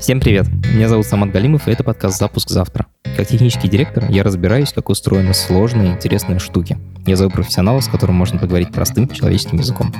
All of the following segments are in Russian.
Всем привет! Меня зовут Самат Галимов, и это подкаст «Запуск завтра». Как технический директор я разбираюсь, как устроены сложные и интересные штуки. Я зову профессионала, с которым можно поговорить простым человеческим языком.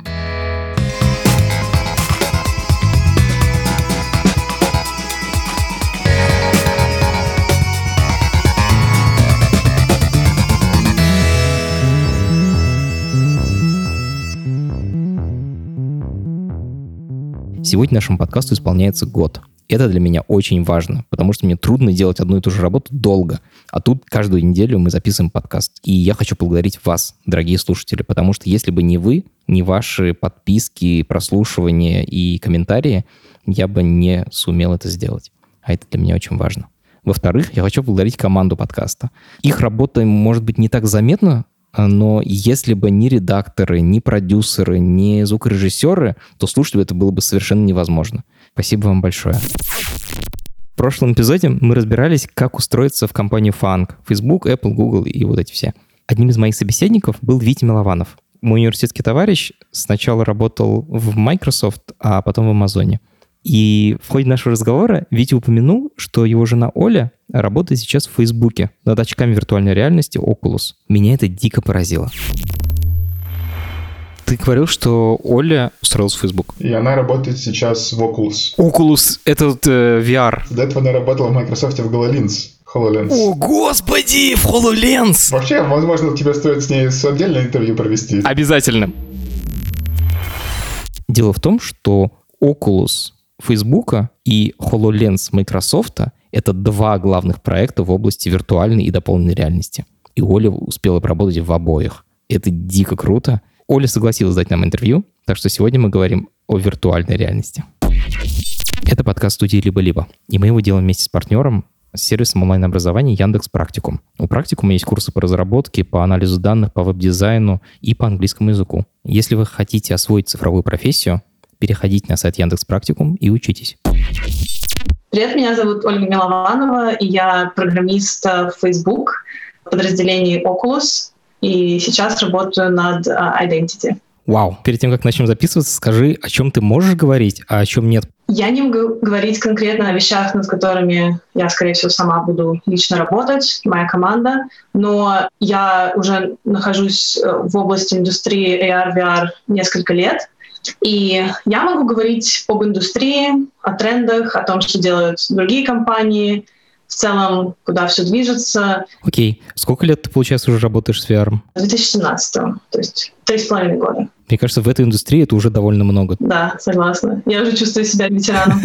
Сегодня нашему подкасту исполняется год. Это для меня очень важно, потому что мне трудно делать одну и ту же работу долго. А тут каждую неделю мы записываем подкаст. И я хочу поблагодарить вас, дорогие слушатели, потому что если бы не вы, не ваши подписки, прослушивания и комментарии, я бы не сумел это сделать. А это для меня очень важно. Во-вторых, я хочу поблагодарить команду подкаста. Их работа, может быть, не так заметна, но если бы ни редакторы, ни продюсеры, ни звукорежиссеры, то слушать это было бы совершенно невозможно. Спасибо вам большое. В прошлом эпизоде мы разбирались, как устроиться в компанию Funk, Facebook, Apple, Google и вот эти все. Одним из моих собеседников был Витя Милованов. Мой университетский товарищ сначала работал в Microsoft, а потом в Амазоне. И в ходе нашего разговора Витя упомянул, что его жена Оля работает сейчас в Фейсбуке над очками виртуальной реальности Oculus. Меня это дико поразило. Ты говорил, что Оля устроилась в Facebook. И она работает сейчас в Oculus. Oculus — это вот, э, VR. До этого она работала в Microsoft в HoloLens. HoloLens. О, господи, в HoloLens! Вообще, возможно, тебе стоит с ней отдельное интервью провести. Обязательно. Дело в том, что Oculus Facebook и HoloLens Microsoft — это два главных проекта в области виртуальной и дополненной реальности. И Оля успела поработать в обоих. Это дико круто. Оля согласилась дать нам интервью, так что сегодня мы говорим о виртуальной реальности. Это подкаст студии «Либо-либо», и мы его делаем вместе с партнером, с сервисом онлайн-образования Яндекс Практикум. У Практикума есть курсы по разработке, по анализу данных, по веб-дизайну и по английскому языку. Если вы хотите освоить цифровую профессию, переходите на сайт Яндекс Практикум и учитесь. Привет, меня зовут Ольга Милованова, и я программист в Facebook подразделении Oculus, и сейчас работаю над Identity. Вау. Перед тем, как начнем записываться, скажи, о чем ты можешь говорить, а о чем нет. Я не могу говорить конкретно о вещах, над которыми я, скорее всего, сама буду лично работать, моя команда, но я уже нахожусь в области индустрии AR-VR несколько лет, и я могу говорить об индустрии, о трендах, о том, что делают другие компании, в целом, куда все движется. Окей. Okay. Сколько лет ты, получается, уже работаешь с VR? С 2017 то есть три с половиной года. Мне кажется, в этой индустрии это уже довольно много. Да, согласна. Я уже чувствую себя ветераном.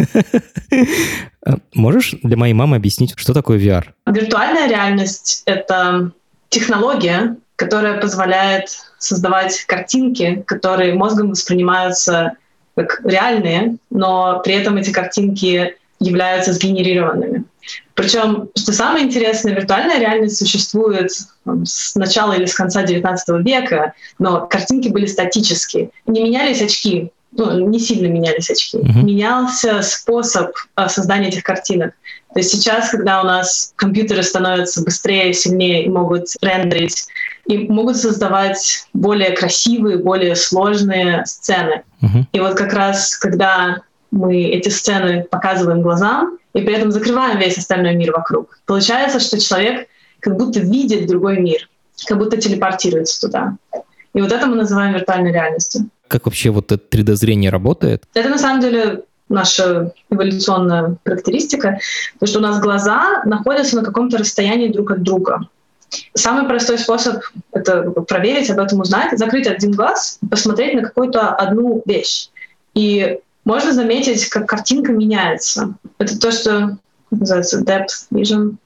Можешь для моей мамы объяснить, что такое VR? Виртуальная реальность — это технология, которая позволяет создавать картинки, которые мозгом воспринимаются как реальные, но при этом эти картинки являются сгенерированными. Причем, что самое интересное, виртуальная реальность существует с начала или с конца XIX века, но картинки были статические. Не менялись очки, ну, не сильно менялись очки. Mm-hmm. Менялся способ а, создания этих картинок. То есть сейчас, когда у нас компьютеры становятся быстрее, сильнее и могут рендерить, и могут создавать более красивые, более сложные сцены. Mm-hmm. И вот как раз, когда мы эти сцены показываем глазам, и при этом закрываем весь остальной мир вокруг. Получается, что человек как будто видит другой мир, как будто телепортируется туда. И вот это мы называем виртуальной реальностью. Как вообще вот это 3D-зрение работает? Это на самом деле наша эволюционная характеристика, потому что у нас глаза находятся на каком-то расстоянии друг от друга. Самый простой способ это проверить, об этом узнать, закрыть один глаз, посмотреть на какую-то одну вещь. И можно заметить, как картинка меняется. Это то, что называется depth vision,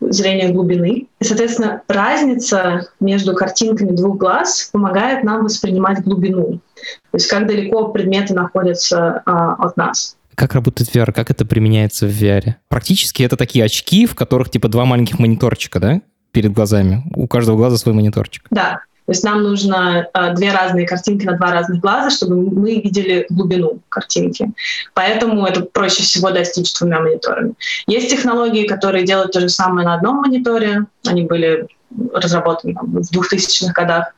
зрение глубины. И, соответственно, разница между картинками двух глаз помогает нам воспринимать глубину. То есть как далеко предметы находятся а, от нас. Как работает VR? Как это применяется в VR? Практически это такие очки, в которых типа два маленьких мониторчика, да? Перед глазами. У каждого глаза свой мониторчик. Да. То есть нам нужно э, две разные картинки на два разных глаза, чтобы мы видели глубину картинки. Поэтому это проще всего достичь двумя мониторами. Есть технологии, которые делают то же самое на одном мониторе. Они были разработаны там, в 2000-х годах.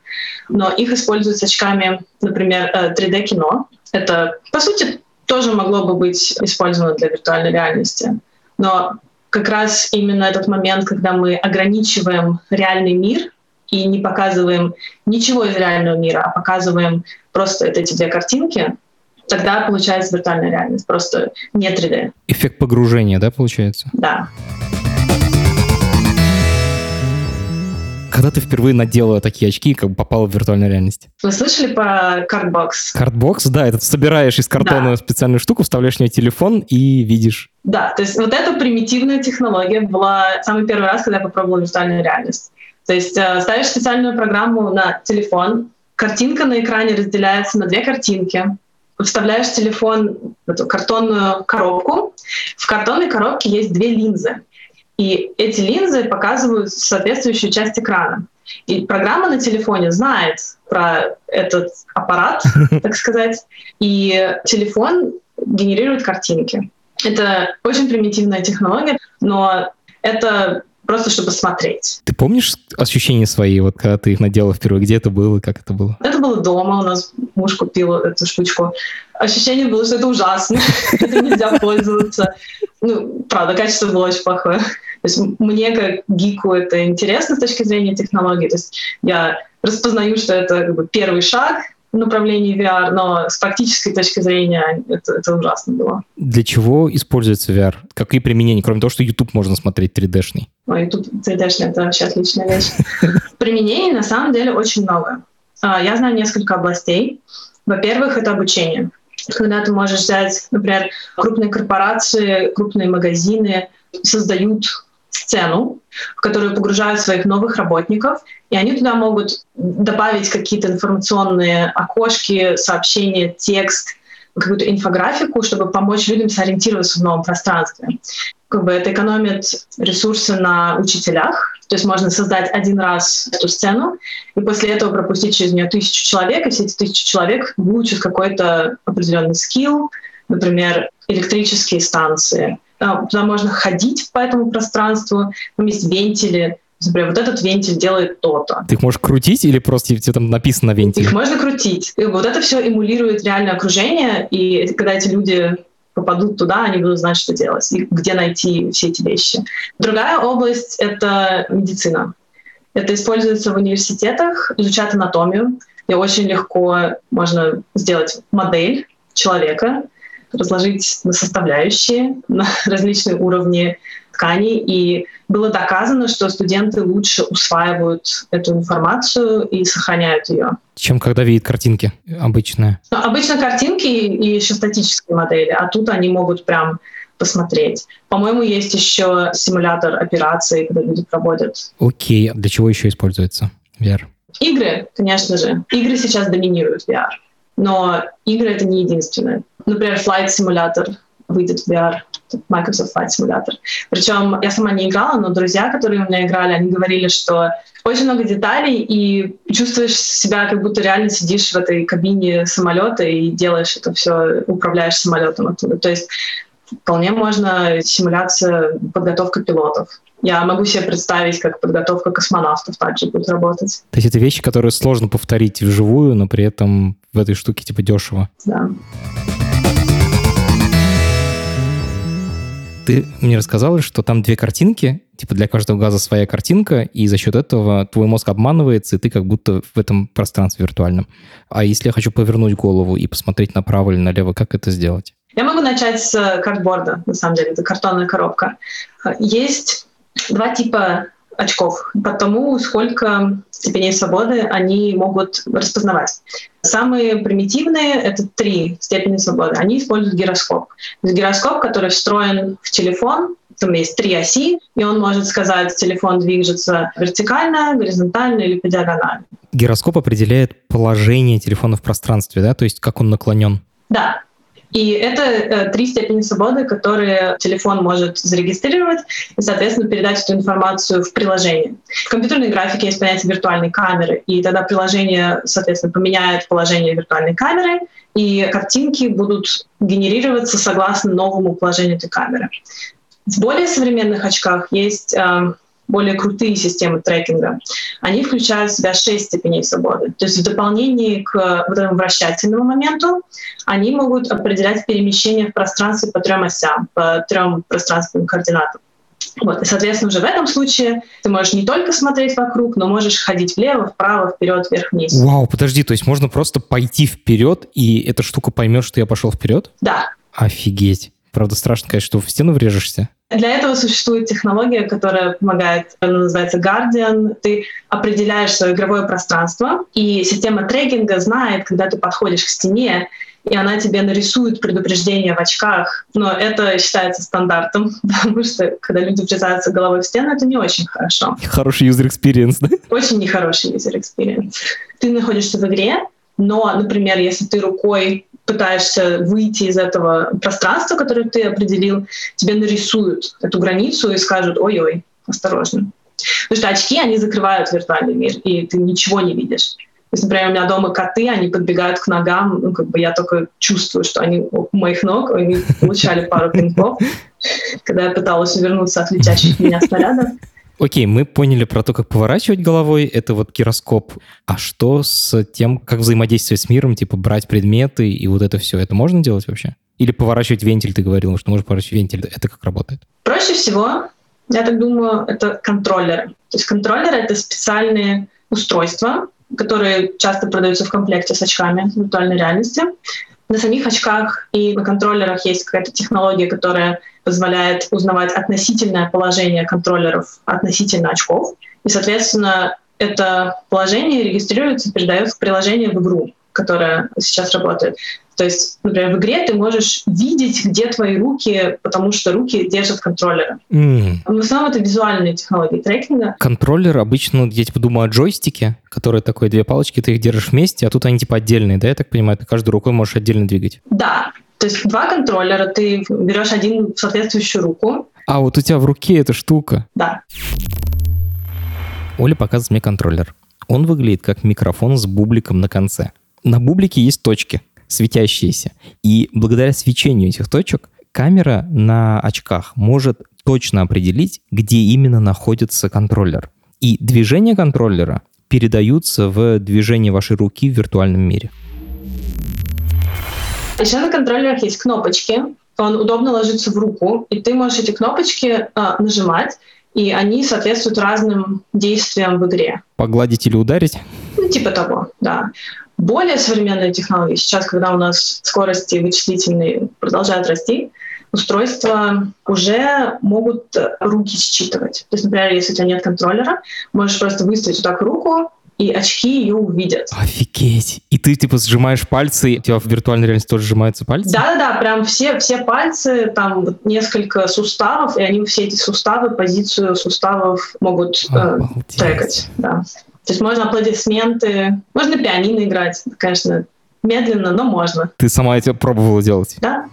Но их используют с очками, например, 3D-кино. Э, это, по сути, тоже могло бы быть использовано для виртуальной реальности. Но как раз именно этот момент, когда мы ограничиваем реальный мир и не показываем ничего из реального мира, а показываем просто эти две картинки, тогда получается виртуальная реальность, просто не 3D. Эффект погружения, да, получается? Да. Когда ты впервые надела такие очки, как бы попала в виртуальную реальность? Вы слышали про cardboard? Cardboard, да, это собираешь из картона Да. специальную штуку, вставляешь в нее телефон и видишь. Да, то есть вот эта примитивная технология была самый первый раз, когда я попробовала виртуальную реальность. То есть э, ставишь специальную программу на телефон, картинка на экране разделяется на две картинки, вставляешь телефон в эту картонную коробку, в картонной коробке есть две линзы, и эти линзы показывают соответствующую часть экрана. И программа на телефоне знает про этот аппарат, так сказать, и телефон генерирует картинки. Это очень примитивная технология, но это просто чтобы смотреть. Ты помнишь ощущения свои, вот когда ты их надела впервые? Где это было, как это было? Это было дома, у нас муж купил эту штучку. Ощущение было, что это ужасно, это нельзя пользоваться. Ну, правда, качество было очень плохое. То есть мне как гику это интересно с точки зрения технологий. То есть я распознаю, что это как бы первый шаг направлении VR, но с практической точки зрения это, это ужасно было. Для чего используется VR? Какие применения, кроме того, что YouTube можно смотреть 3D-шный? Ой, YouTube 3D это вообще отличная вещь. Применений на самом деле очень много. А, Я знаю несколько областей. Во-первых, это обучение. Когда ты можешь взять, например, крупные корпорации, крупные магазины создают сцену, в которую погружают своих новых работников, и они туда могут добавить какие-то информационные окошки, сообщения, текст, какую-то инфографику, чтобы помочь людям сориентироваться в новом пространстве. Как бы это экономит ресурсы на учителях, то есть можно создать один раз эту сцену, и после этого пропустить через нее тысячу человек, и все эти тысячи человек выучат какой-то определенный скилл, например, электрические станции. А, Туда можно ходить по этому пространству, там есть вентили, Например, вот этот вентиль делает то-то. Ты их можешь крутить или просто тебе там написано на вентиле? Их можно крутить. И вот это все эмулирует реальное окружение, и когда эти люди попадут туда, они будут знать, что делать и где найти все эти вещи. Другая область — это медицина. Это используется в университетах, изучать анатомию. И очень легко можно сделать модель человека, разложить на составляющие, на различные уровни тканей. И было доказано, что студенты лучше усваивают эту информацию и сохраняют ее. Чем когда видят картинки обычные? Но обычно картинки и еще статические модели, а тут они могут прям посмотреть. По-моему, есть еще симулятор операций, когда люди проводят. Окей, а для чего еще используется VR? Игры, конечно же. Игры сейчас доминируют VR. Но игры — это не единственное. Например, Flight Simulator выйдет в VR, Microsoft Flight Simulator. Причем я сама не играла, но друзья, которые у меня играли, они говорили, что очень много деталей, и чувствуешь себя, как будто реально сидишь в этой кабине самолета и делаешь это все, управляешь самолетом оттуда. То есть вполне можно симуляция, подготовка пилотов. Я могу себе представить, как подготовка космонавтов также будет работать. То есть это вещи, которые сложно повторить вживую, но при этом в этой штуке типа дешево. Да. Ты мне рассказала, что там две картинки, типа для каждого газа своя картинка, и за счет этого твой мозг обманывается, и ты как будто в этом пространстве виртуальном. А если я хочу повернуть голову и посмотреть направо или налево, как это сделать? Я могу начать с э, картборда, на самом деле, это картонная коробка. Есть два типа очков по тому, сколько степеней свободы они могут распознавать. Самые примитивные — это три степени свободы. Они используют гироскоп. Гироскоп, который встроен в телефон, там есть три оси, и он может сказать, телефон движется вертикально, горизонтально или по диагонали. Гироскоп определяет положение телефона в пространстве, да? То есть как он наклонен. Да, и это э, три степени свободы, которые телефон может зарегистрировать и, соответственно, передать эту информацию в приложение. В компьютерной графике есть понятие виртуальной камеры, и тогда приложение, соответственно, поменяет положение виртуальной камеры, и картинки будут генерироваться согласно новому положению этой камеры. В более современных очках есть э, более крутые системы трекинга, они включают в себя шесть степеней свободы. То есть в дополнение к вот этому вращательному моменту они могут определять перемещение в пространстве по трем осям, по трем пространственным координатам. Вот. И, соответственно, уже в этом случае ты можешь не только смотреть вокруг, но можешь ходить влево, вправо, вперед, вверх, вниз. Вау, подожди, то есть можно просто пойти вперед, и эта штука поймет, что я пошел вперед? Да. Офигеть. Правда, страшно, конечно, что в стену врежешься. Для этого существует технология, которая помогает, она называется Guardian. Ты определяешь свое игровое пространство, и система трекинга знает, когда ты подходишь к стене, и она тебе нарисует предупреждение в очках. Но это считается стандартом, потому что когда люди врезаются головой в стену, это не очень хорошо. Хороший user experience, да? Очень нехороший user experience. Ты находишься в игре, но, например, если ты рукой пытаешься выйти из этого пространства, которое ты определил, тебе нарисуют эту границу и скажут «Ой-ой, осторожно». Потому что очки, они закрывают виртуальный мир, и ты ничего не видишь. То есть, например, у меня дома коты, они подбегают к ногам, ну, как бы я только чувствую, что они у моих ног, они получали пару пинков, когда я пыталась увернуться от летящих меня снарядов. Окей, мы поняли про то, как поворачивать головой, это вот гироскоп. А что с тем, как взаимодействовать с миром, типа брать предметы и вот это все, это можно делать вообще? Или поворачивать вентиль, ты говорил, что можно поворачивать вентиль, это как работает? Проще всего, я так думаю, это контроллеры. То есть контроллеры — это специальные устройства, которые часто продаются в комплекте с очками виртуальной реальности. На самих очках и на контроллерах есть какая-то технология, которая позволяет узнавать относительное положение контроллеров относительно очков. И, соответственно, это положение регистрируется, передается в приложение в игру, которое сейчас работает. То есть, например, в игре ты можешь видеть, где твои руки, потому что руки держат контроллеры. Mm. В основном это визуальные технологии трекинга. Контроллер обычно, я типа думаю о джойстике, которые такой две палочки, ты их держишь вместе, а тут они типа отдельные, да, я так понимаю, ты каждой рукой можешь отдельно двигать. Да, то есть два контроллера, ты берешь один в соответствующую руку. А вот у тебя в руке эта штука. Да. Оля показывает мне контроллер. Он выглядит как микрофон с бубликом на конце. На бублике есть точки светящиеся. И благодаря свечению этих точек камера на очках может точно определить, где именно находится контроллер. И движения контроллера передаются в движение вашей руки в виртуальном мире. Еще на контроллерах есть кнопочки. Он удобно ложится в руку, и ты можешь эти кнопочки а, нажимать, и они соответствуют разным действиям в игре. Погладить или ударить? Ну, типа того, да. Более современные технологии, сейчас, когда у нас скорости вычислительные продолжают расти, устройства уже могут руки считывать. То есть, например, если у тебя нет контроллера, можешь просто выставить вот так руку, и очки ее увидят. Офигеть! И ты, типа, сжимаешь пальцы, у тебя в виртуальной реальности тоже сжимаются пальцы? Да-да-да, прям все, все пальцы, там вот несколько суставов, и они все эти суставы, позицию суставов могут э, трекать. Да. То есть можно аплодисменты, можно пианино играть, конечно, медленно, но можно. Ты сама это пробовала делать? Да.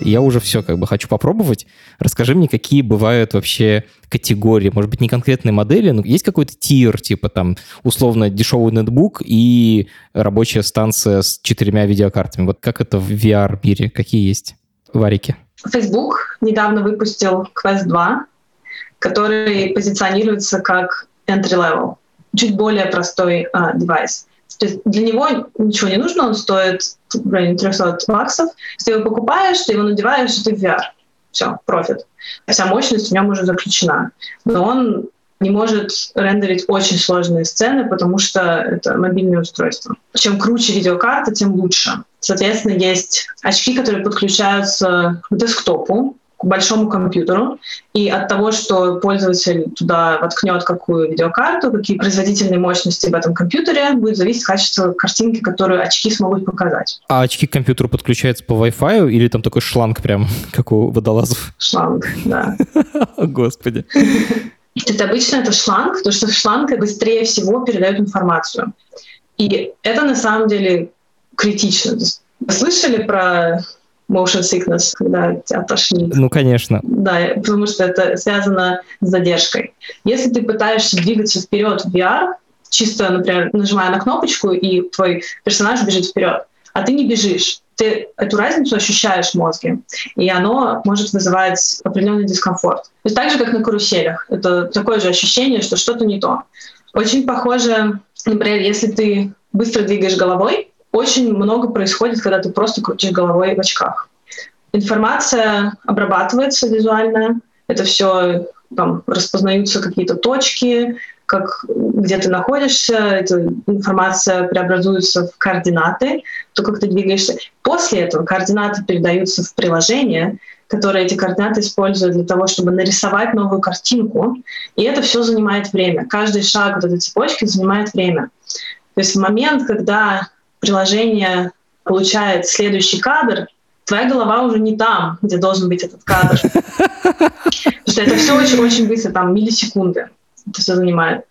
Я уже все как бы хочу попробовать. Расскажи мне, какие бывают вообще категории, может быть, не конкретные модели, но есть какой-то тир, типа там условно дешевый ноутбук и рабочая станция с четырьмя видеокартами. Вот как это в VR-мире? Какие есть варики? Facebook недавно выпустил Quest 2, который позиционируется как entry-level, чуть более простой а, девайс. То есть для него ничего не нужно, он стоит в районе 300 баксов. Ты его покупаешь, ты его надеваешь, ты в VR. Все, профит. Вся мощность в нем уже заключена. Но он не может рендерить очень сложные сцены, потому что это мобильное устройство. Чем круче видеокарта, тем лучше. Соответственно, есть очки, которые подключаются к десктопу, большому компьютеру, и от того, что пользователь туда воткнет какую видеокарту, какие производительные мощности в этом компьютере, будет зависеть качество картинки, которую очки смогут показать. А очки к компьютеру подключаются по Wi-Fi или там такой шланг прям, как у водолазов? Шланг, да. Господи. Это обычно это шланг, потому что шланг быстрее всего передает информацию. И это на самом деле критично. Вы слышали про motion sickness, когда тебя тошнит. Ну, конечно. Да, потому что это связано с задержкой. Если ты пытаешься двигаться вперед в VR, чисто, например, нажимая на кнопочку, и твой персонаж бежит вперед, а ты не бежишь. Ты эту разницу ощущаешь в мозге, и оно может вызывать определенный дискомфорт. То есть так же, как на каруселях. Это такое же ощущение, что что-то не то. Очень похоже, например, если ты быстро двигаешь головой, очень много происходит, когда ты просто крутишь головой в очках. Информация обрабатывается визуально, это все там распознаются какие-то точки, как, где ты находишься, эта информация преобразуется в координаты, то, как ты двигаешься. После этого координаты передаются в приложение, которое эти координаты использует для того, чтобы нарисовать новую картинку. И это все занимает время. Каждый шаг вот этой цепочки занимает время. То есть в момент, когда приложение получает следующий кадр, твоя голова уже не там, где должен быть этот кадр. Потому что это все очень-очень быстро, там миллисекунды это все занимает.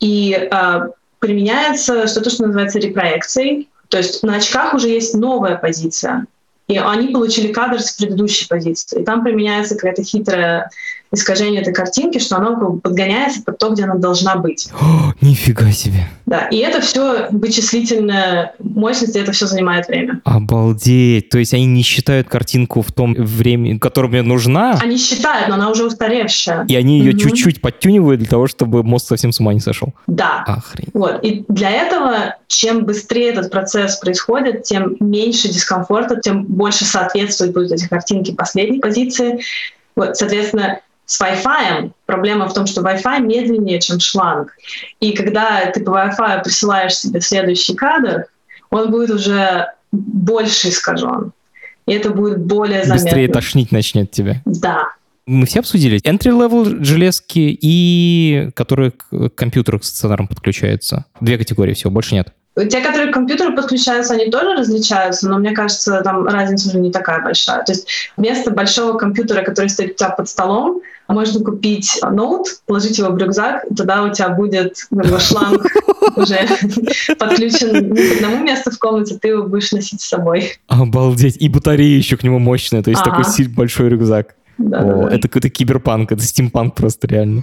И э, применяется что-то, что называется репроекцией. То есть на очках уже есть новая позиция. И они получили кадр с предыдущей позиции. И там применяется какая-то хитрая искажение этой картинки, что она подгоняется под то, где она должна быть. О, нифига себе. Да, и это все вычислительная мощность, и это все занимает время. Обалдеть. То есть они не считают картинку в том времени, которое мне нужна? Они считают, но она уже устаревшая. И они ее угу. чуть-чуть подтюнивают для того, чтобы мозг совсем с ума не сошел? Да. Охренеть. Вот. И для этого, чем быстрее этот процесс происходит, тем меньше дискомфорта, тем больше соответствуют будут эти картинки последней позиции. Вот, соответственно, с Wi-Fi проблема в том, что Wi-Fi медленнее, чем шланг. И когда ты по Wi-Fi присылаешь себе следующий кадр, он будет уже больше искажен. И это будет более заметно. Быстрее тошнить начнет тебя. Да. Мы все обсудили. Entry-level железки и которые к компьютеру к стационарам подключаются. Две категории всего, больше нет. Те, которые к компьютеру подключаются, они тоже различаются, но мне кажется, там разница уже не такая большая. То есть вместо большого компьютера, который стоит у тебя под столом, можно купить ноут, положить его в рюкзак, и тогда у тебя будет шланг уже подключен не к одному месту в комнате, ты его будешь носить с собой. Обалдеть. И батарея еще к нему мощная, то есть такой большой рюкзак. О, это какой-то киберпанк, это стимпанк просто реально.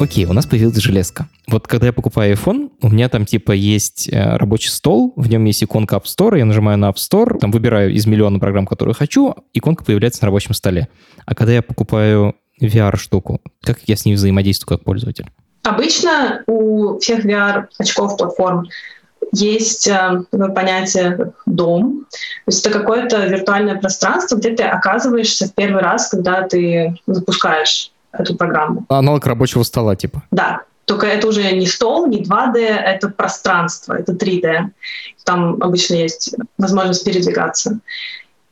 Окей, у нас появилась железка. Вот когда я покупаю iPhone, у меня там типа есть э, рабочий стол, в нем есть иконка App Store, я нажимаю на App Store, там выбираю из миллиона программ, которые хочу, иконка появляется на рабочем столе. А когда я покупаю VR-штуку, как я с ней взаимодействую как пользователь? Обычно у всех VR-очков платформ есть э, понятие «дом». То есть это какое-то виртуальное пространство, где ты оказываешься в первый раз, когда ты запускаешь эту программу. Аналог рабочего стола, типа? Да. Только это уже не стол, не 2D, это пространство, это 3D. Там обычно есть возможность передвигаться.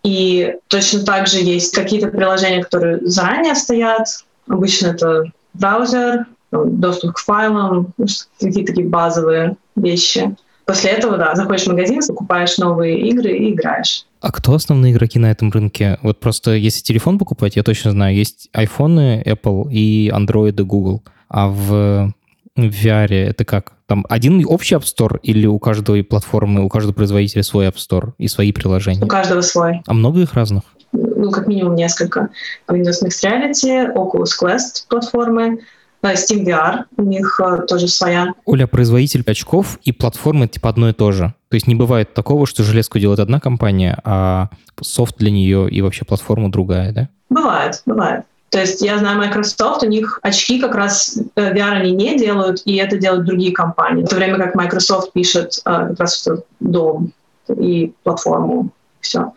И точно так же есть какие-то приложения, которые заранее стоят. Обычно это браузер, доступ к файлам, какие-то такие базовые вещи. После этого, да, заходишь в магазин, покупаешь новые игры и играешь. А кто основные игроки на этом рынке? Вот просто если телефон покупать, я точно знаю, есть iPhone, Apple и Android и Google. А в VR это как? Там один общий App Store или у каждой платформы, у каждого производителя свой App Store и свои приложения? У каждого свой. А много их разных? Ну, как минимум несколько. Windows Mixed Reality, Oculus Quest платформы, Steam VR, у них э, тоже своя. Оля, производитель очков и платформы типа одно и то же. То есть не бывает такого, что железку делает одна компания, а софт для нее и вообще платформа другая, да? Бывает, бывает. То есть я знаю Microsoft, у них очки как раз э, VR они не делают, и это делают другие компании. В то время как Microsoft пишет э, как раз дом и платформу, все.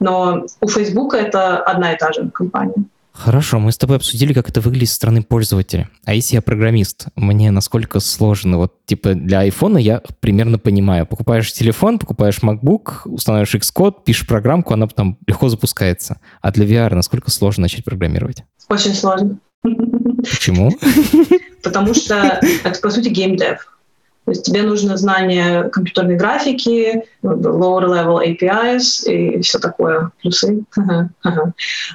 Но у Facebook это одна и та же компания. Хорошо, мы с тобой обсудили, как это выглядит со стороны пользователя. А если я программист, мне насколько сложно? Вот, типа, для айфона я примерно понимаю. Покупаешь телефон, покупаешь MacBook, устанавливаешь Xcode, пишешь программку, она там легко запускается. А для VR насколько сложно начать программировать? Очень сложно. Почему? Потому что это, по сути, геймдев. То есть тебе нужно знание компьютерной графики, lower-level APIs и все такое, плюсы.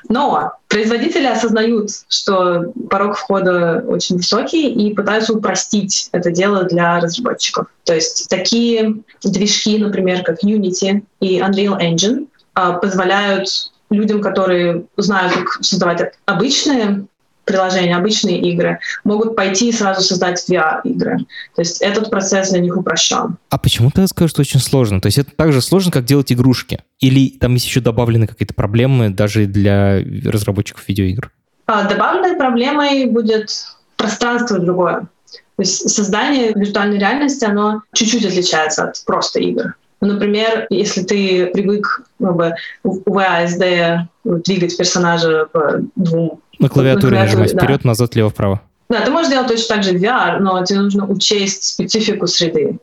Но производители осознают, что порог входа очень высокий и пытаются упростить это дело для разработчиков. То есть такие движки, например, как Unity и Unreal Engine, а, позволяют людям, которые знают, как создавать обычные приложения, обычные игры, могут пойти и сразу создать VR-игры. То есть этот процесс для них упрощен. А почему ты скажешь, что очень сложно? То есть это так же сложно, как делать игрушки? Или там есть еще добавлены какие-то проблемы даже для разработчиков видеоигр? А, добавленной проблемой будет пространство другое. То есть создание виртуальной реальности, оно чуть-чуть отличается от просто игр. Например, если ты привык ну, бы, в VASD двигать персонажа по двум... На клавиатуре на нажимать да. вперед, назад, лево, вправо. Да, ты можешь делать точно так же в VR, но тебе нужно учесть специфику среды.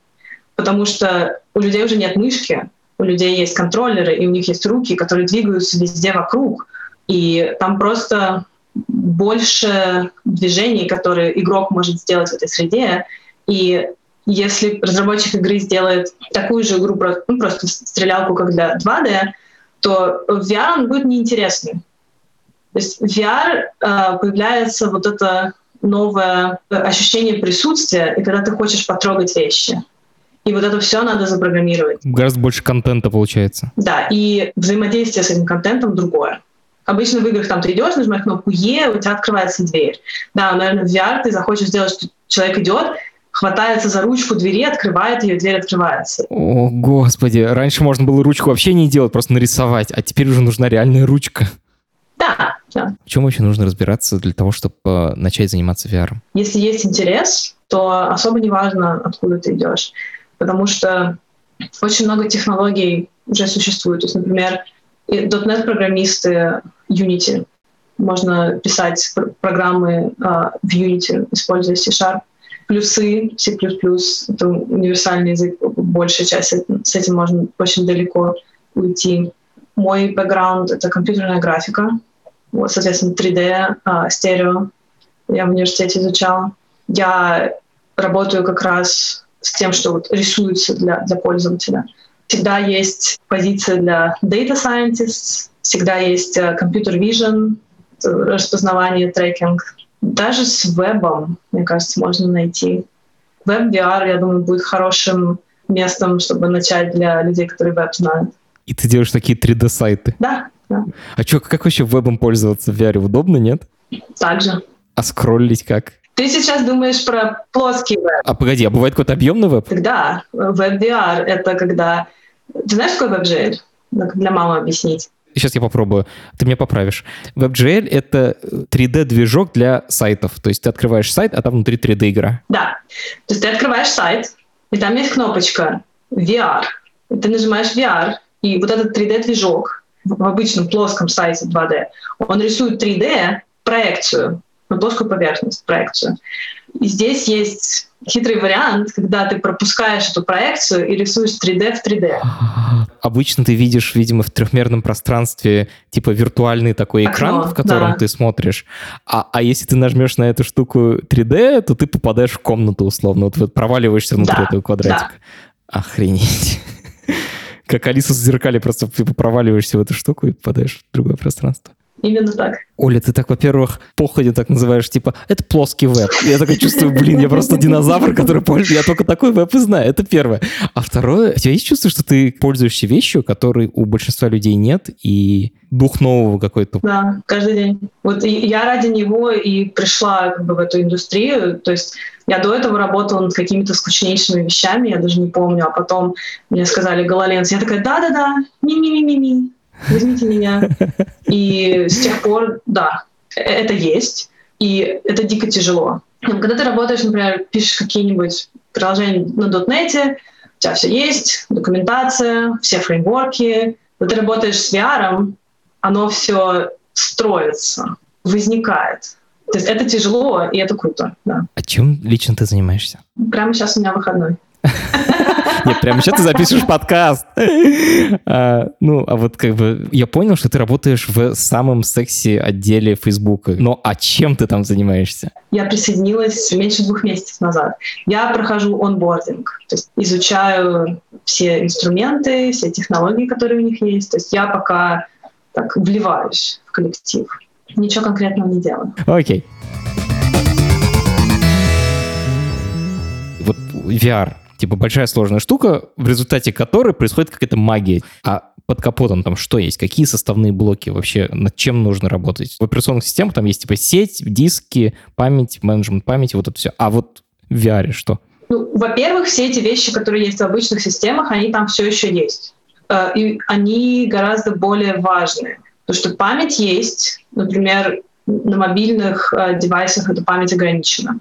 Потому что у людей уже нет мышки, у людей есть контроллеры, и у них есть руки, которые двигаются везде вокруг. И там просто больше движений, которые игрок может сделать в этой среде. И если разработчик игры сделает такую же игру, ну, просто стрелялку, как для 2D, то VR он будет неинтересный. То есть в VR э, появляется вот это новое ощущение присутствия, и когда ты хочешь потрогать вещи. И вот это все надо запрограммировать. Гораздо больше контента получается. Да, и взаимодействие с этим контентом другое. Обычно в играх там ты идешь, нажимаешь кнопку Е, у тебя открывается дверь. Да, наверное, в VR ты захочешь сделать, что человек идет, хватается за ручку двери, открывает ее, дверь открывается. О, господи, раньше можно было ручку вообще не делать, просто нарисовать, а теперь уже нужна реальная ручка. Да, да. В чем вообще нужно разбираться для того, чтобы э, начать заниматься VR? Если есть интерес, то особо не важно, откуда ты идешь, потому что очень много технологий уже существует. То есть, например, .NET-программисты Unity. Можно писать программы uh, в Unity, используя C-Sharp плюсы C++, это универсальный язык, большая часть, с этим можно очень далеко уйти. Мой бэкграунд — это компьютерная графика, вот, соответственно, 3D, а, стерео я в университете изучала. Я работаю как раз с тем, что вот рисуется для, для пользователя. Всегда есть позиция для data scientists, всегда есть uh, computer vision, распознавание, трекинг, даже с вебом, мне кажется, можно найти. Веб-VR, я думаю, будет хорошим местом, чтобы начать для людей, которые веб знают. И ты делаешь такие 3D-сайты? Да, да. А что, как вообще вебом пользоваться в VR? Удобно, нет? Так же. А скроллить как? Ты сейчас думаешь про плоский веб. А погоди, а бывает какой-то объемный веб? Да, веб-VR — это когда... Ты знаешь, какой веб-GL? Для мамы объяснить сейчас я попробую, ты меня поправишь. WebGL — это 3D-движок для сайтов. То есть ты открываешь сайт, а там внутри 3D-игра. Да. То есть ты открываешь сайт, и там есть кнопочка VR. Ты нажимаешь VR, и вот этот 3D-движок в обычном плоском сайте 2D, он рисует 3D проекцию на плоскую поверхность, проекцию. И здесь есть хитрый вариант, когда ты пропускаешь эту проекцию и рисуешь 3D в 3D. Обычно ты видишь, видимо, в трехмерном пространстве типа виртуальный такой экран, Окно, в котором да. ты смотришь. А, а если ты нажмешь на эту штуку 3D, то ты попадаешь в комнату условно. Вот, вот проваливаешься внутри да, этого квадратика. Да. Охренеть. Как Алиса в зеркале, просто типа проваливаешься в эту штуку и попадаешь в другое пространство. Именно так. Оля, ты так, во-первых, походе так называешь, типа, это плоский веб. Я такой чувствую, блин, я просто динозавр, который пользуется, я только такой веб и знаю. Это первое. А второе, у тебя есть чувство, что ты пользуешься вещью, которой у большинства людей нет, и дух нового какой-то? Да, каждый день. Вот я ради него и пришла как бы в эту индустрию, то есть я до этого работала над какими-то скучнейшими вещами, я даже не помню, а потом мне сказали «Гололенс», я такая «да-да-да, ми-ми-ми-ми-ми» возьмите меня. И с тех пор, да, это есть, и это дико тяжело. Когда ты работаешь, например, пишешь какие-нибудь приложения на .NET, у тебя все есть, документация, все фреймворки. Когда ты работаешь с VR, оно все строится, возникает. То есть это тяжело, и это круто, да. А чем лично ты занимаешься? Прямо сейчас у меня выходной. Нет, прямо сейчас ты запишешь подкаст. А, ну, а вот как бы я понял, что ты работаешь в самом секси отделе Фейсбука. Но а чем ты там занимаешься? Я присоединилась меньше двух месяцев назад. Я прохожу онбординг, то есть изучаю все инструменты, все технологии, которые у них есть. То есть я пока так вливаюсь в коллектив. Ничего конкретного не делаю. Окей. Вот VR типа большая сложная штука, в результате которой происходит какая-то магия. А под капотом там что есть? Какие составные блоки вообще? Над чем нужно работать? В операционных системах там есть типа сеть, диски, память, менеджмент памяти, вот это все. А вот в VR что? Ну, во-первых, все эти вещи, которые есть в обычных системах, они там все еще есть. Э, и они гораздо более важны. Потому что память есть, например, на мобильных э, девайсах эта память ограничена.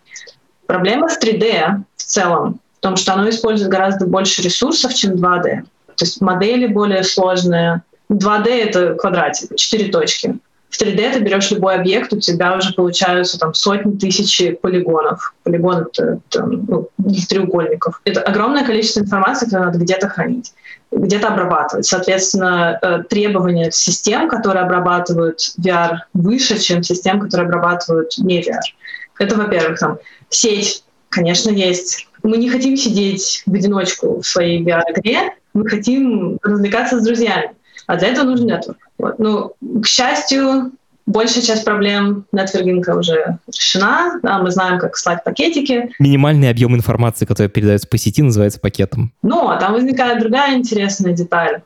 Проблема с 3D в целом в том, что оно использует гораздо больше ресурсов, чем 2D. То есть модели более сложные. 2D — это квадратик, четыре точки. В 3D ты берешь любой объект, у тебя уже получаются там сотни тысяч полигонов. Полигон — это, это ну, треугольников. Это огромное количество информации, которую надо где-то хранить, где-то обрабатывать. Соответственно, э, требования систем, которые обрабатывают VR, выше, чем систем, которые обрабатывают не VR. Это, во-первых, там сеть, конечно, есть. Мы не хотим сидеть в одиночку в своей VR-игре, мы хотим развлекаться с друзьями. А для этого нужен нетворк. Вот. Ну, к счастью, большая часть проблем нетворкинга уже решена. Да, мы знаем, как слать пакетики. Минимальный объем информации, который передается по сети, называется пакетом. Но там возникает другая интересная деталь.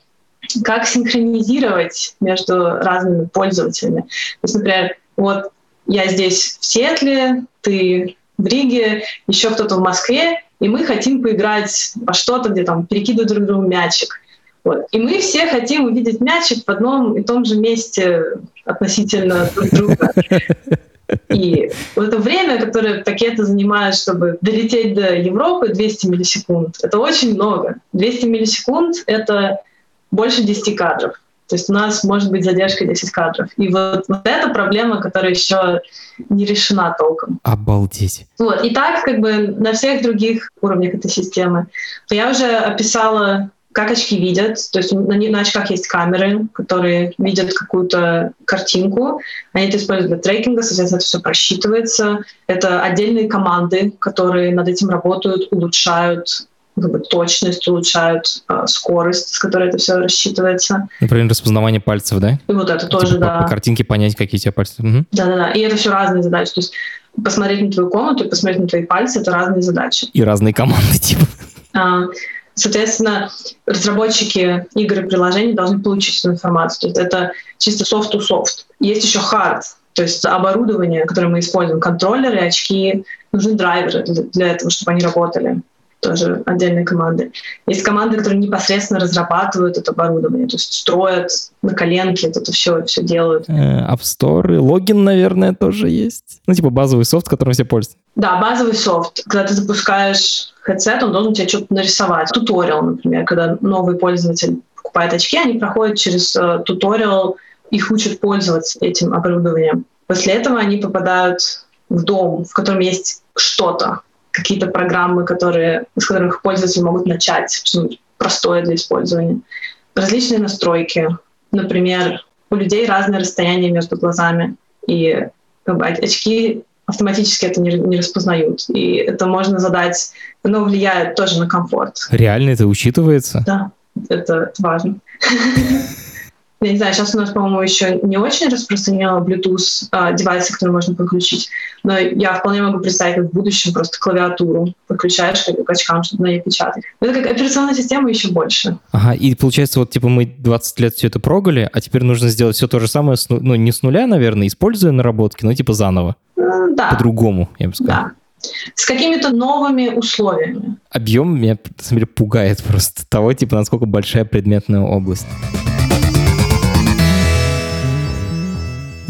Как синхронизировать между разными пользователями. То есть, например, вот я здесь в Сиэтле, ты в Риге, еще кто-то в Москве, и мы хотим поиграть во что-то, где там перекидывают друг другу мячик. Вот. И мы все хотим увидеть мячик в одном и том же месте относительно друг друга. И вот это время, которое пакеты занимают, чтобы долететь до Европы, 200 миллисекунд, это очень много. 200 миллисекунд — это больше 10 кадров. То есть у нас может быть задержка 10 кадров. И вот, вот эта проблема, которая еще не решена толком. Обалдеть. Вот. И так как бы на всех других уровнях этой системы. Я уже описала как очки видят. То есть на, на очках есть камеры, которые видят какую-то картинку. Они это используют для трекинга, соответственно, это все просчитывается. Это отдельные команды, которые над этим работают, улучшают как бы, точность, улучшают э, скорость, с которой это все рассчитывается. Например, распознавание пальцев, да? И вот это типа тоже, по, да. По картинке понять, какие у тебя пальцы. Угу. Да-да-да. И это все разные задачи. То есть посмотреть на твою комнату и посмотреть на твои пальцы — это разные задачи. И разные команды, типа. А, Соответственно, разработчики игр и приложений должны получить эту информацию. То есть это чисто soft-to-soft. Есть еще hard, то есть оборудование, которое мы используем, контроллеры, очки, нужны драйверы для этого, чтобы они работали тоже отдельные команды. Есть команды, которые непосредственно разрабатывают это оборудование, то есть строят на коленке, это все, все делают. Э, App Store, логин, наверное, тоже есть. Ну, типа базовый софт, которым все пользуются. Да, базовый софт. Когда ты запускаешь headset, он должен тебе что-то нарисовать. Туториал, например, когда новый пользователь покупает очки, они проходят через э, туториал, их учат пользоваться этим оборудованием. После этого они попадают в дом, в котором есть что-то, какие-то программы, которые, с которых пользователи могут начать, простое для использования. Различные настройки. Например, у людей разное расстояние между глазами, и как бы, очки автоматически это не, не распознают. И это можно задать, оно влияет тоже на комфорт. Реально это учитывается? Да, это важно. Я не знаю, сейчас у нас, по-моему, еще не очень распространено Bluetooth э, девайсы, которые можно подключить, но я вполне могу представить, как в будущем просто клавиатуру подключаешь как к очкам, чтобы на ней печатать. Это как операционная система еще больше. Ага, и получается, вот типа мы 20 лет все это прогали, а теперь нужно сделать все то же самое, с, ну не с нуля, наверное, используя наработки, но типа заново. Mm, да. По-другому, я бы сказал. Да с какими-то новыми условиями. Объем меня, на самом деле, пугает просто того, типа, насколько большая предметная область.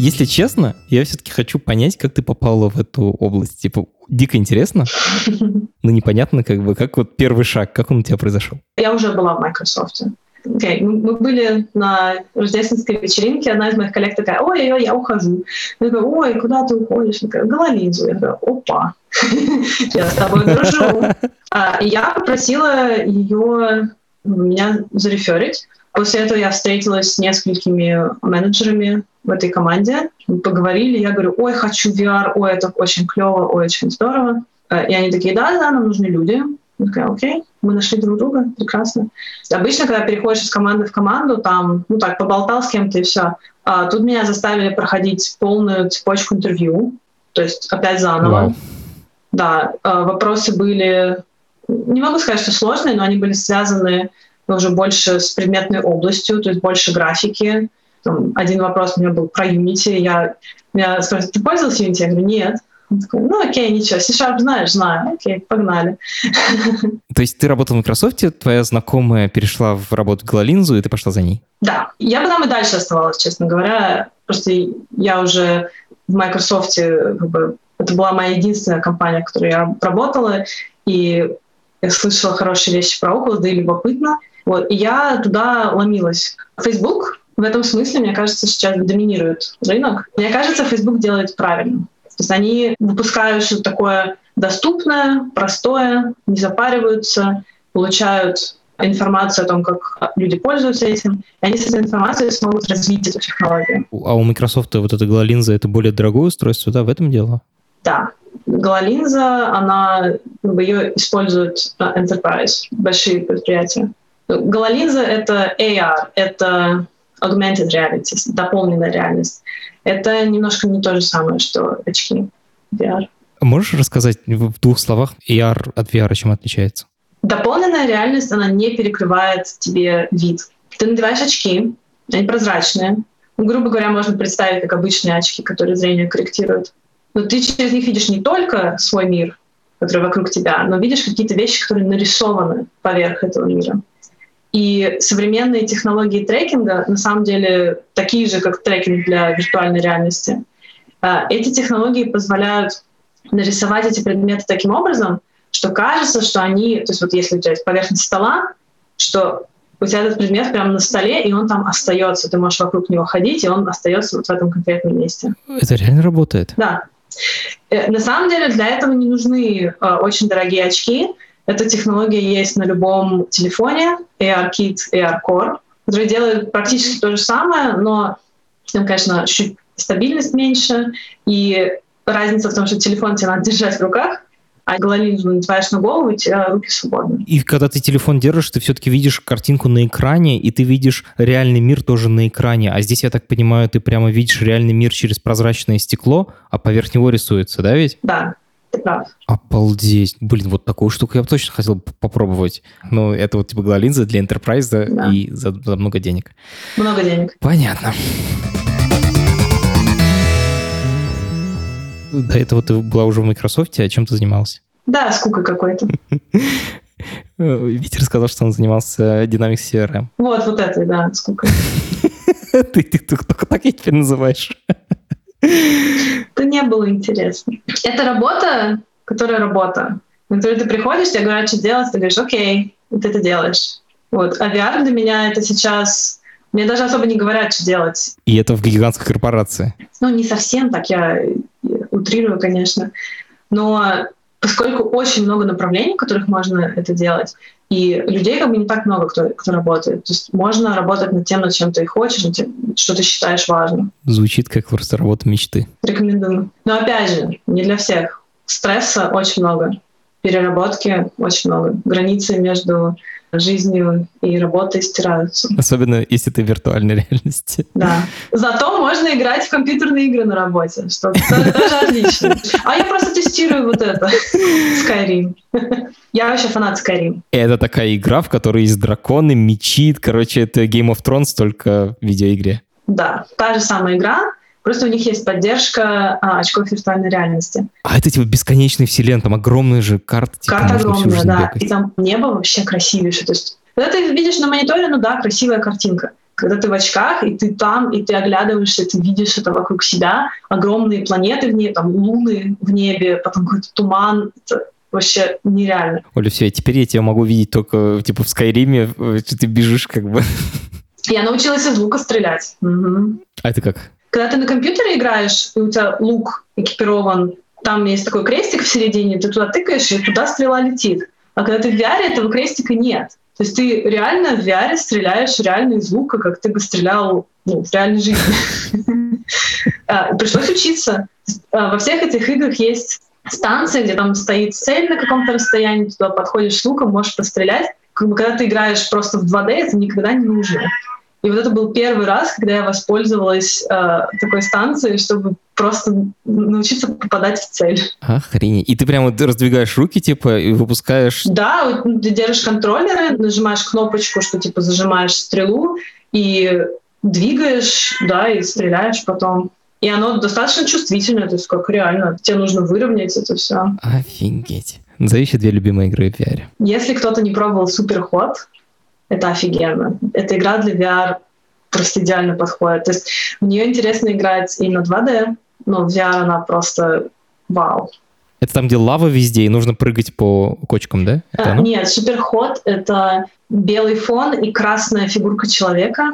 Если честно, я все-таки хочу понять, как ты попала в эту область. Типа, дико интересно, но непонятно, как бы, как вот первый шаг, как он у тебя произошел? Я уже была в Microsoft. Okay. Мы были на рождественской вечеринке, одна из моих коллег такая, ой, ой, я ухожу. Я говорю, ой, куда ты уходишь? Она такая, Гололинзу. Я говорю, опа, я с тобой дружу. А, и я попросила ее меня зареферить. После этого я встретилась с несколькими менеджерами в этой команде. Мы поговорили, я говорю, ой, хочу VR, ой, это очень клево, ой, очень здорово. Э, и они такие, да, да, нам нужны люди. Я такая, окей, мы нашли друг друга, прекрасно. Обычно, когда переходишь из команды в команду, там, ну так, поболтал с кем-то и все. А тут меня заставили проходить полную цепочку интервью, то есть опять заново. Wow. Да, э, вопросы были, не могу сказать, что сложные, но они были связаны но уже больше с предметной областью, то есть больше графики. Там, один вопрос у меня был про Unity. Я, меня спрашивают, ты пользовался Unity? Я говорю, нет. Он такой, ну окей, ничего, C-Sharp знаешь? Знаю. Окей, погнали. То есть ты работал в Microsoft, твоя знакомая перешла в работу Гололинзу, и ты пошла за ней? Да. Я бы там и дальше оставалась, честно говоря. Просто я уже в Microsoft, как бы, это была моя единственная компания, в которой я работала, и я слышала хорошие вещи про Oculus, да и любопытно. Вот, и я туда ломилась. Facebook в этом смысле, мне кажется, сейчас доминирует рынок. Мне кажется, Facebook делает правильно. То есть они выпускают что-то такое доступное, простое, не запариваются, получают информацию о том, как люди пользуются этим, и они с этой информацией смогут развить эту технологию. А у Microsoft вот эта гололинза — это более дорогое устройство, да, в этом дело? Да. Гололинза, она, ее используют enterprise, большие предприятия. Гололинза — это AR, это augmented reality, дополненная реальность. Это немножко не то же самое, что очки VR. Можешь рассказать в двух словах AR от VR чем отличается? Дополненная реальность, она не перекрывает тебе вид. Ты надеваешь очки, они прозрачные. Ну, грубо говоря, можно представить как обычные очки, которые зрение корректируют. Но ты через них видишь не только свой мир, который вокруг тебя, но видишь какие-то вещи, которые нарисованы поверх этого мира. И современные технологии трекинга на самом деле такие же, как трекинг для виртуальной реальности. А, эти технологии позволяют нарисовать эти предметы таким образом, что кажется, что они, то есть вот если у тебя есть поверхность стола, что у тебя этот предмет прямо на столе, и он там остается. Ты можешь вокруг него ходить, и он остается вот в этом конкретном месте. Это реально работает? Да. Э, на самом деле для этого не нужны э, очень дорогие очки. Эта технология есть на любом телефоне, AR-Kit, AR-Core, которые делают практически то же самое, но там, конечно, чуть стабильность меньше, и разница в том, что телефон тебе надо держать в руках, а гололинзу надеваешь на голову, у тебя руки свободны. И когда ты телефон держишь, ты все-таки видишь картинку на экране, и ты видишь реальный мир тоже на экране. А здесь, я так понимаю, ты прямо видишь реальный мир через прозрачное стекло, а поверх него рисуется, да ведь? Да, ты прав. Обалдеть. Блин, вот такую штуку я бы точно хотел попробовать. Ну, это вот типа гололинза для enterprise да. и за, за много денег. Много денег. Понятно. До этого ты была уже в Microsoft, а чем ты занимался? Да, скука какой-то. Витер сказал, что он занимался Dynamics CRM. Вот, вот это, да, скука. Ты только так я теперь называешь. Это не было интересно. Это работа, которая работа, на которую ты приходишь, тебе говорят, что делать, ты говоришь, окей, ты это делаешь. Вот. А VR для меня это сейчас мне даже особо не говорят, что делать. И это в гигантской корпорации? Ну, не совсем так, я утрирую, конечно. Но поскольку очень много направлений, в которых можно это делать, и людей как бы не так много, кто, кто работает. То есть можно работать над тем, над чем ты хочешь, над тем, что ты считаешь важным. Звучит как просто работа мечты. Рекомендую. Но опять же, не для всех. Стресса очень много, переработки очень много. Границы между жизнью и работой стираются. Особенно, если ты в виртуальной реальности. Да. Зато можно играть в компьютерные игры на работе, что тоже отлично. А я просто тестирую вот это. Skyrim. Я вообще фанат Skyrim. Это такая игра, в которой есть драконы, мечи. Короче, это Game of Thrones, только в видеоигре. Да, та же самая игра, Просто у них есть поддержка а, очков виртуальной реальности. А это типа бесконечный вселен, там огромные же карты. Типа, Карта огромная, да. Бегать. И там небо вообще красивейшее. То есть, когда ты видишь на мониторе, ну да, красивая картинка. Когда ты в очках, и ты там, и ты оглядываешься, ты видишь это вокруг себя, огромные планеты в небе, там луны в небе, потом какой-то туман. Это вообще нереально. Оля, все, теперь я тебя могу видеть только типа в Скайриме, что ты бежишь как бы. Я научилась из лука стрелять. Угу. А это как? Когда ты на компьютере играешь, и у тебя лук экипирован, там есть такой крестик в середине, ты туда тыкаешь, и туда стрела летит. А когда ты в VR, этого крестика нет. То есть ты реально в VR стреляешь реально из лука, как ты бы стрелял ну, в реальной жизни. А, пришлось учиться. А, во всех этих играх есть станция, где там стоит цель на каком-то расстоянии, туда подходишь с луком, можешь пострелять. Когда ты играешь просто в 2D, это никогда не нужно. И вот это был первый раз, когда я воспользовалась э, такой станцией, чтобы просто научиться попадать в цель. Охренеть. И ты прямо раздвигаешь руки, типа, и выпускаешь... Да, ты держишь контроллеры, нажимаешь кнопочку, что, типа, зажимаешь стрелу, и двигаешь, да, и стреляешь потом. И оно достаточно чувствительное, то есть как реально, тебе нужно выровнять это все. Офигеть. Назови еще две любимые игры в VR. Если кто-то не пробовал Суперход, это офигенно. Эта игра для VR просто идеально подходит. То есть в нее интересно играть и на 2D, но в VR она просто вау. Это там, где лава везде, и нужно прыгать по кочкам, да? А, нет, суперход — это белый фон и красная фигурка человека.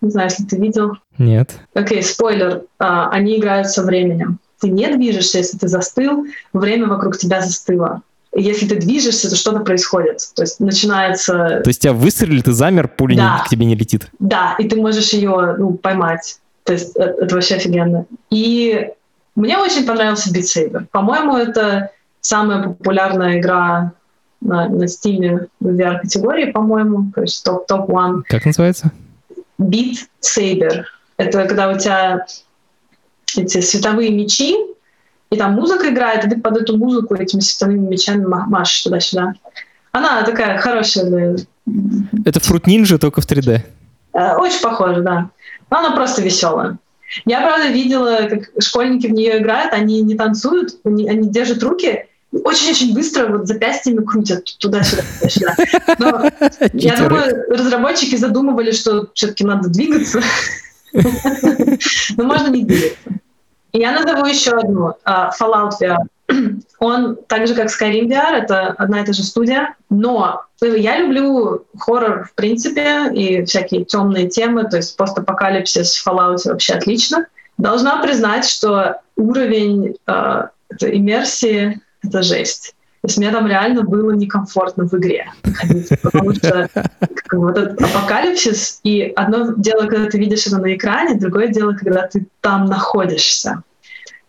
Не знаю, если ты видел. Нет. Окей, okay, спойлер. А, они играют со временем. Ты не движешься, если ты застыл, время вокруг тебя застыло если ты движешься, то что-то происходит. То есть начинается... То есть тебя выстрелили, ты замер, пуля да. к тебе не летит. Да, и ты можешь ее ну, поймать. То есть это, это вообще офигенно. И мне очень понравился Beat Saber. По-моему, это самая популярная игра на, на Steam в VR-категории, по-моему. То есть топ-топ-1. Как называется? Beat Saber. Это когда у тебя эти световые мечи, и там музыка играет, и ты под эту музыку этими световыми мечами машешь туда-сюда. Она такая хорошая. Это Fruit Ninja, только в 3D. Э, очень похоже, да. Но она просто веселая. Я, правда, видела, как школьники в нее играют, они не танцуют, они, они держат руки, очень-очень быстро вот запястьями крутят туда-сюда. туда-сюда. Но я думаю, разработчики задумывали, что все-таки надо двигаться. Но можно не двигаться. Я назову еще одну. Uh, Fallout VR. Он так же, как Skyrim VR, это одна и та же студия, но я люблю хоррор в принципе и всякие темные темы, то есть постапокалипсис в Fallout вообще отлично. Должна признать, что уровень uh, иммерсии — это жесть. То есть мне там реально было некомфортно в игре потому что как, вот этот апокалипсис, и одно дело, когда ты видишь это на экране, другое дело, когда ты там находишься.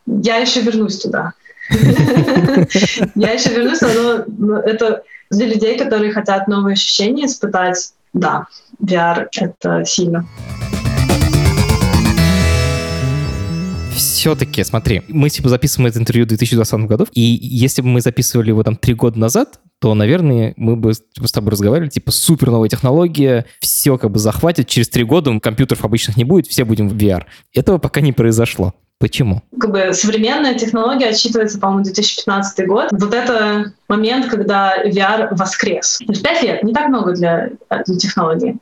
Я еще вернусь туда. Я еще вернусь, но это для людей, которые хотят новые ощущения испытать, да, VR — это сильно. все-таки, смотри, мы типа записываем это интервью в 2020 году, и если бы мы записывали его там три года назад, то, наверное, мы бы с тобой разговаривали, типа, супер новая технология, все как бы захватит, через три года компьютеров обычных не будет, все будем в VR. Этого пока не произошло. Почему? Как бы современная технология отсчитывается, по-моему, 2015 год. Вот это момент, когда VR воскрес. Пять лет, не так много для, для технологии.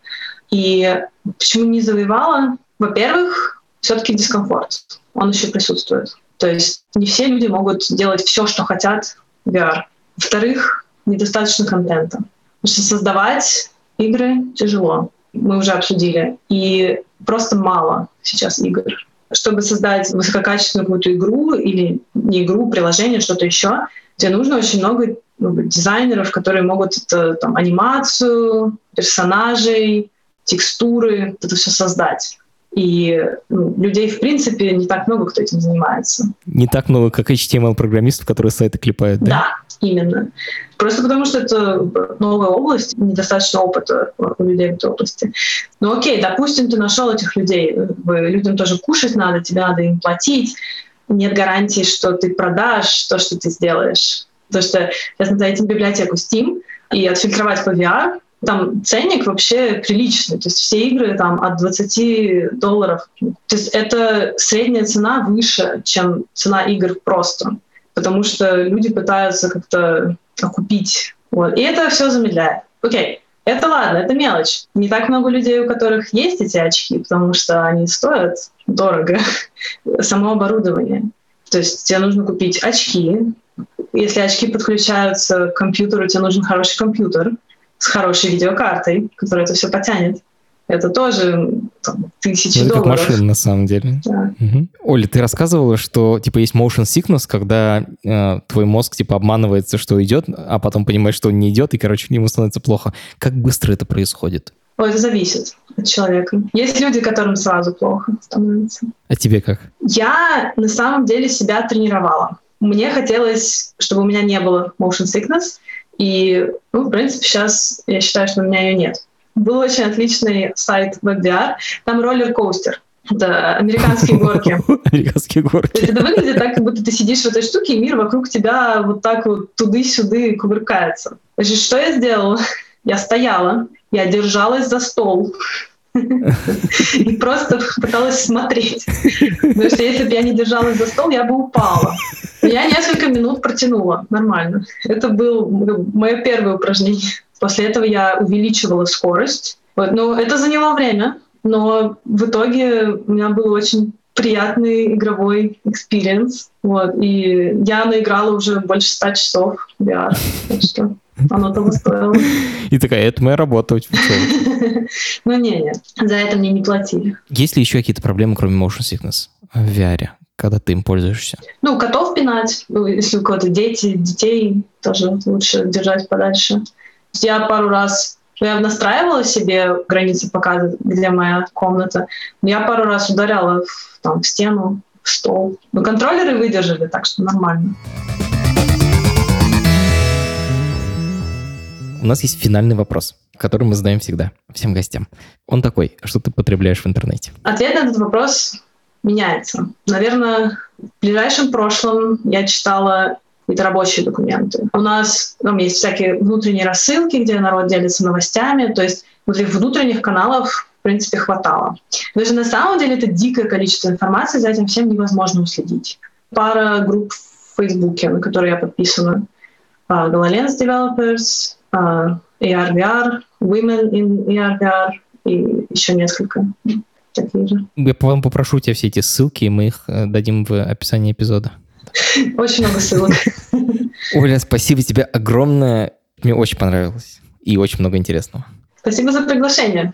И почему не завоевала? Во-первых, все-таки дискомфорт он еще присутствует. То есть не все люди могут делать все, что хотят в VR. Во-вторых, недостаточно контента. Потому что создавать игры тяжело. Мы уже обсудили. И просто мало сейчас игр. Чтобы создать высококачественную какую-то игру или не игру, приложение, что-то еще, тебе нужно очень много ну, дизайнеров, которые могут это, там, анимацию, персонажей, текстуры, это все создать. И ну, людей, в принципе, не так много, кто этим занимается. Не так много, как HTML-программистов, которые сайты клепают, да? Да, именно. Просто потому, что это новая область, недостаточно опыта у людей в этой области. Ну окей, допустим, ты нашел этих людей, людям тоже кушать надо, тебе надо им платить, нет гарантии, что ты продашь то, что ты сделаешь. Потому что сейчас зайти в библиотеку Steam и отфильтровать по VR, там ценник вообще приличный, то есть все игры там от 20 долларов. То есть это средняя цена выше, чем цена игр просто, потому что люди пытаются как-то окупить. Вот. И это все замедляет. Окей, это ладно, это мелочь. Не так много людей, у которых есть эти очки, потому что они стоят дорого. Само оборудование. То есть тебе нужно купить очки. Если очки подключаются к компьютеру, тебе нужен хороший компьютер с хорошей видеокартой, которая это все потянет. Это тоже там, тысячи ну, долларов. как машина, на самом деле. Да. Угу. Оля, ты рассказывала, что типа есть motion sickness, когда э, твой мозг типа обманывается, что идет, а потом понимает, что он не идет, и, короче, ему становится плохо. Как быстро это происходит? Ой, это зависит от человека. Есть люди, которым сразу плохо становится. А тебе как? Я на самом деле себя тренировала. Мне хотелось, чтобы у меня не было motion sickness, и, ну, в принципе, сейчас я считаю, что у меня ее нет. Был очень отличный сайт WebVR. Там роллер-коустер. Это американские горки. Американские горки. Это выглядит так, как будто ты сидишь в этой штуке, и мир вокруг тебя вот так вот туды-сюды кувыркается. Значит, что я сделала? Я стояла, я держалась за стол, и просто пыталась смотреть. Потому что если бы я не держалась за стол, я бы упала. Я несколько минут протянула нормально. Это было мое первое упражнение. После этого я увеличивала скорость. Вот. Но это заняло время, но в итоге у меня был очень приятный игровой experience. Вот. И я наиграла уже больше ста часов VR. Так что оно того стоило. И такая, это моя работа. Ну не, не, за это мне не платили. Есть ли еще какие-то проблемы, кроме motion sickness в VR, когда ты им пользуешься? Ну, котов пинать, ну, если у кого-то дети, детей тоже лучше держать подальше. Я пару раз я настраивала себе границы показа, где моя комната. Я пару раз ударяла в, там, в стену, в стол. Но контроллеры выдержали, так что нормально. У нас есть финальный вопрос, который мы задаем всегда всем гостям. Он такой, что ты потребляешь в интернете? Ответ на этот вопрос меняется. Наверное, в ближайшем прошлом я читала какие-то рабочие документы. У нас там есть всякие внутренние рассылки, где народ делится новостями, то есть внутри внутренних каналов в принципе, хватало. Но же на самом деле это дикое количество информации, за этим всем невозможно уследить. Пара групп в Фейсбуке, на которые я подписана. Uh, GalaLens Developers, uh, ARVR, Women in ARVR и еще несколько такие же. Я вам попрошу тебя все эти ссылки, и мы их э, дадим в описании эпизода. Очень много ссылок. Оля, спасибо тебе огромное. Мне очень понравилось. И очень много интересного. Спасибо за приглашение.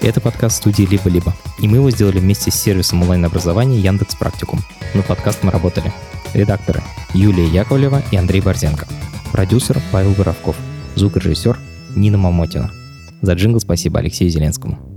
Это подкаст студии «Либо-либо». И мы его сделали вместе с сервисом онлайн-образования Яндекс Практикум. Над подкастом работали редакторы Юлия Яковлева и Андрей Борзенко, продюсер Павел Боровков, звукорежиссер Нина Мамотина. За джингл спасибо Алексею Зеленскому.